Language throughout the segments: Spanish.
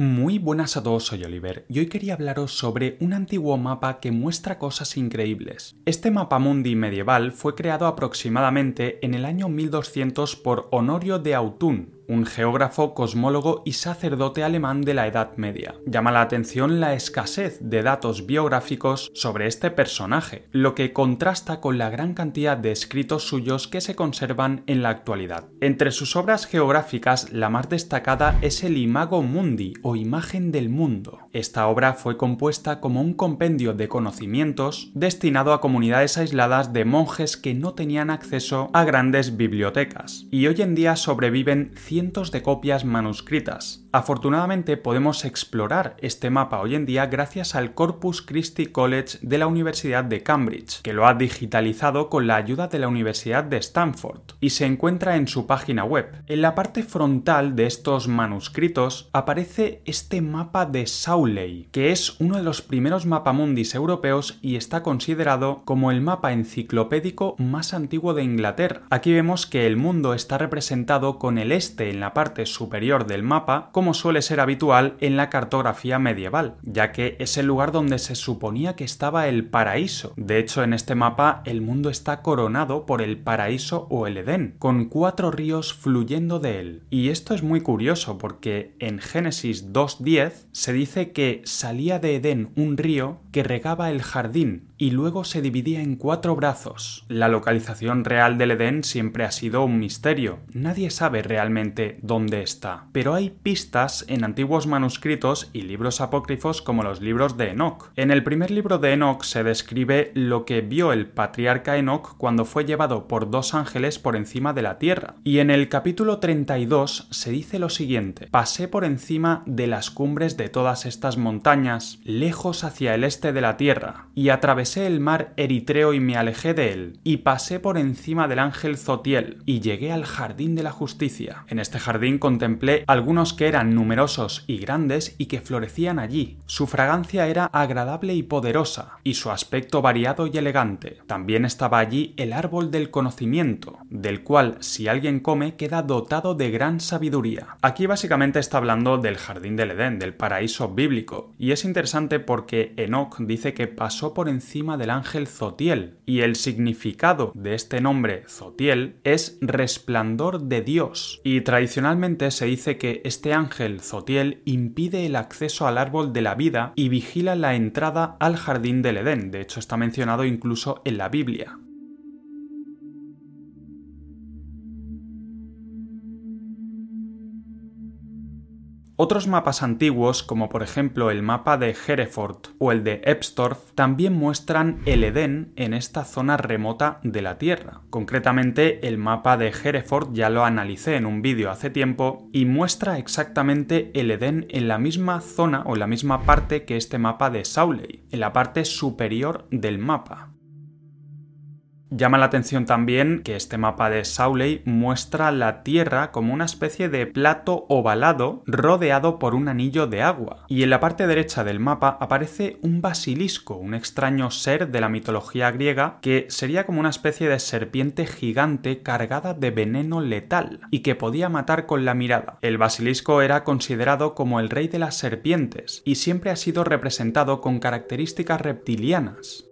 Muy buenas a todos, soy Oliver y hoy quería hablaros sobre un antiguo mapa que muestra cosas increíbles. Este mapa mundi medieval fue creado aproximadamente en el año 1200 por Honorio de Autun, un geógrafo, cosmólogo y sacerdote alemán de la Edad Media. Llama la atención la escasez de datos biográficos sobre este personaje, lo que contrasta con la gran cantidad de escritos suyos que se conservan en la actualidad. Entre sus obras geográficas, la más destacada es el Imago Mundi o Imagen del Mundo. Esta obra fue compuesta como un compendio de conocimientos destinado a comunidades aisladas de monjes que no tenían acceso a grandes bibliotecas, y hoy en día sobreviven cientos de copias manuscritas. Afortunadamente podemos explorar este mapa hoy en día gracias al Corpus Christi College de la Universidad de Cambridge, que lo ha digitalizado con la ayuda de la Universidad de Stanford, y se encuentra en su página web. En la parte frontal de estos manuscritos aparece este mapa de Sauley, que es uno de los primeros mapamundis europeos y está considerado como el mapa enciclopédico más antiguo de Inglaterra. Aquí vemos que el mundo está representado con el este en la parte superior del mapa, como suele ser habitual en la cartografía medieval, ya que es el lugar donde se suponía que estaba el paraíso. De hecho, en este mapa el mundo está coronado por el paraíso o el Edén, con cuatro ríos fluyendo de él. Y esto es muy curioso porque en Génesis 2.10 se dice que salía de Edén un río que regaba el jardín y luego se dividía en cuatro brazos. La localización real del Edén siempre ha sido un misterio. Nadie sabe realmente dónde está. Pero hay pistas en antiguos manuscritos y libros apócrifos como los libros de Enoch. En el primer libro de Enoch se describe lo que vio el patriarca Enoch cuando fue llevado por dos ángeles por encima de la tierra. Y en el capítulo 32 se dice lo siguiente: Pasé por encima de las cumbres de todas estas montañas, lejos hacia el este de la tierra, y atravesé el mar Eritreo y me alejé de él, y pasé por encima del ángel Zotiel, y llegué al jardín de la justicia. En este jardín contemplé algunos que eran numerosos y grandes y que florecían allí. Su fragancia era agradable y poderosa, y su aspecto variado y elegante. También estaba allí el árbol del conocimiento, del cual si alguien come queda dotado de gran sabiduría. Aquí básicamente está hablando del jardín del Edén, del paraíso bíblico, y es interesante porque Enoch dice que pasó por encima del ángel Zotiel, y el significado de este nombre Zotiel es resplandor de Dios, y tradicionalmente se dice que este ángel Zotiel impide el acceso al árbol de la vida y vigila la entrada al jardín del Edén, de hecho está mencionado incluso en la Biblia. Otros mapas antiguos, como por ejemplo el mapa de Hereford o el de Ebstorf, también muestran el Edén en esta zona remota de la Tierra. Concretamente, el mapa de Hereford ya lo analicé en un vídeo hace tiempo y muestra exactamente el Edén en la misma zona o en la misma parte que este mapa de Sauley, en la parte superior del mapa. Llama la atención también que este mapa de Sauley muestra la Tierra como una especie de plato ovalado rodeado por un anillo de agua. Y en la parte derecha del mapa aparece un basilisco, un extraño ser de la mitología griega que sería como una especie de serpiente gigante cargada de veneno letal y que podía matar con la mirada. El basilisco era considerado como el rey de las serpientes y siempre ha sido representado con características reptilianas.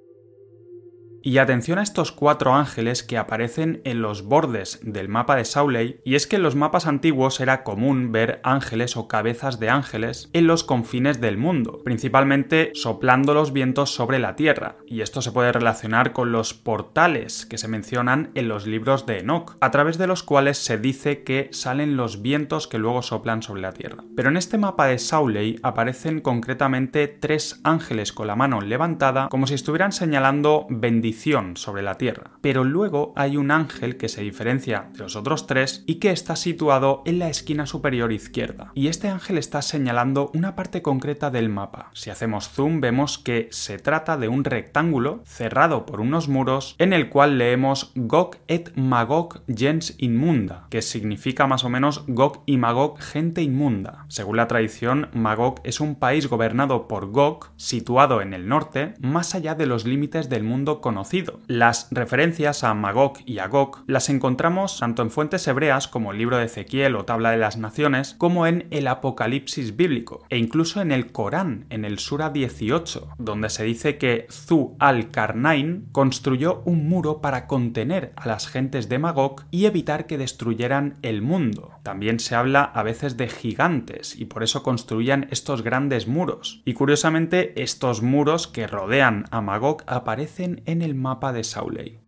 Y atención a estos cuatro ángeles que aparecen en los bordes del mapa de Sauley, y es que en los mapas antiguos era común ver ángeles o cabezas de ángeles en los confines del mundo, principalmente soplando los vientos sobre la tierra, y esto se puede relacionar con los portales que se mencionan en los libros de Enoch, a través de los cuales se dice que salen los vientos que luego soplan sobre la tierra. Pero en este mapa de Sauley aparecen concretamente tres ángeles con la mano levantada como si estuvieran señalando bendiciones sobre la tierra. Pero luego hay un ángel que se diferencia de los otros tres y que está situado en la esquina superior izquierda. Y este ángel está señalando una parte concreta del mapa. Si hacemos zoom vemos que se trata de un rectángulo cerrado por unos muros en el cual leemos Gog et Magog gens inmunda, que significa más o menos Gog y Magog gente inmunda. Según la tradición, Magog es un país gobernado por Gog, situado en el norte, más allá de los límites del mundo conocido conocido. Las referencias a Magog y Agog las encontramos tanto en fuentes hebreas como el libro de Ezequiel o Tabla de las Naciones, como en el Apocalipsis bíblico, e incluso en el Corán, en el Sura 18, donde se dice que Zu al-Karnain construyó un muro para contener a las gentes de Magog y evitar que destruyeran el mundo. También se habla a veces de gigantes y por eso construían estos grandes muros. Y curiosamente, estos muros que rodean a Magog aparecen en el mapa de Sauley.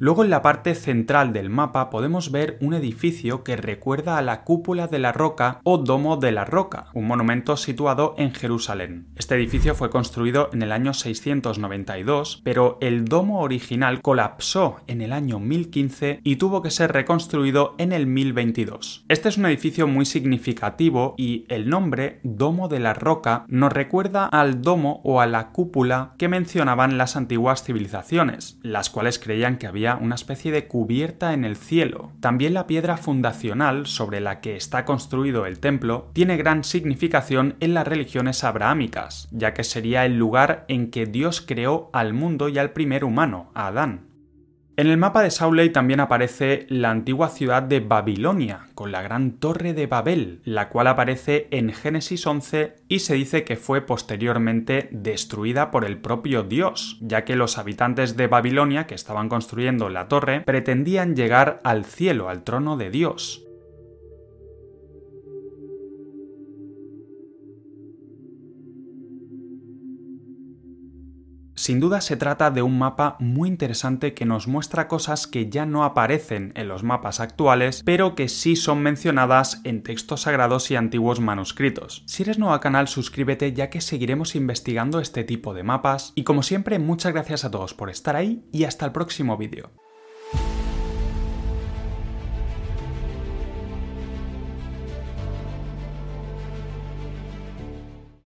Luego en la parte central del mapa podemos ver un edificio que recuerda a la cúpula de la roca o domo de la roca, un monumento situado en Jerusalén. Este edificio fue construido en el año 692, pero el domo original colapsó en el año 1015 y tuvo que ser reconstruido en el 1022. Este es un edificio muy significativo y el nombre Domo de la Roca nos recuerda al domo o a la cúpula que mencionaban las antiguas civilizaciones, las cuales creían que había una especie de cubierta en el cielo. También la piedra fundacional sobre la que está construido el templo tiene gran significación en las religiones abrahámicas, ya que sería el lugar en que Dios creó al mundo y al primer humano, a Adán. En el mapa de Sauley también aparece la antigua ciudad de Babilonia, con la gran torre de Babel, la cual aparece en Génesis 11 y se dice que fue posteriormente destruida por el propio Dios, ya que los habitantes de Babilonia que estaban construyendo la torre pretendían llegar al cielo, al trono de Dios. Sin duda se trata de un mapa muy interesante que nos muestra cosas que ya no aparecen en los mapas actuales, pero que sí son mencionadas en textos sagrados y antiguos manuscritos. Si eres nuevo al canal, suscríbete ya que seguiremos investigando este tipo de mapas y como siempre, muchas gracias a todos por estar ahí y hasta el próximo vídeo.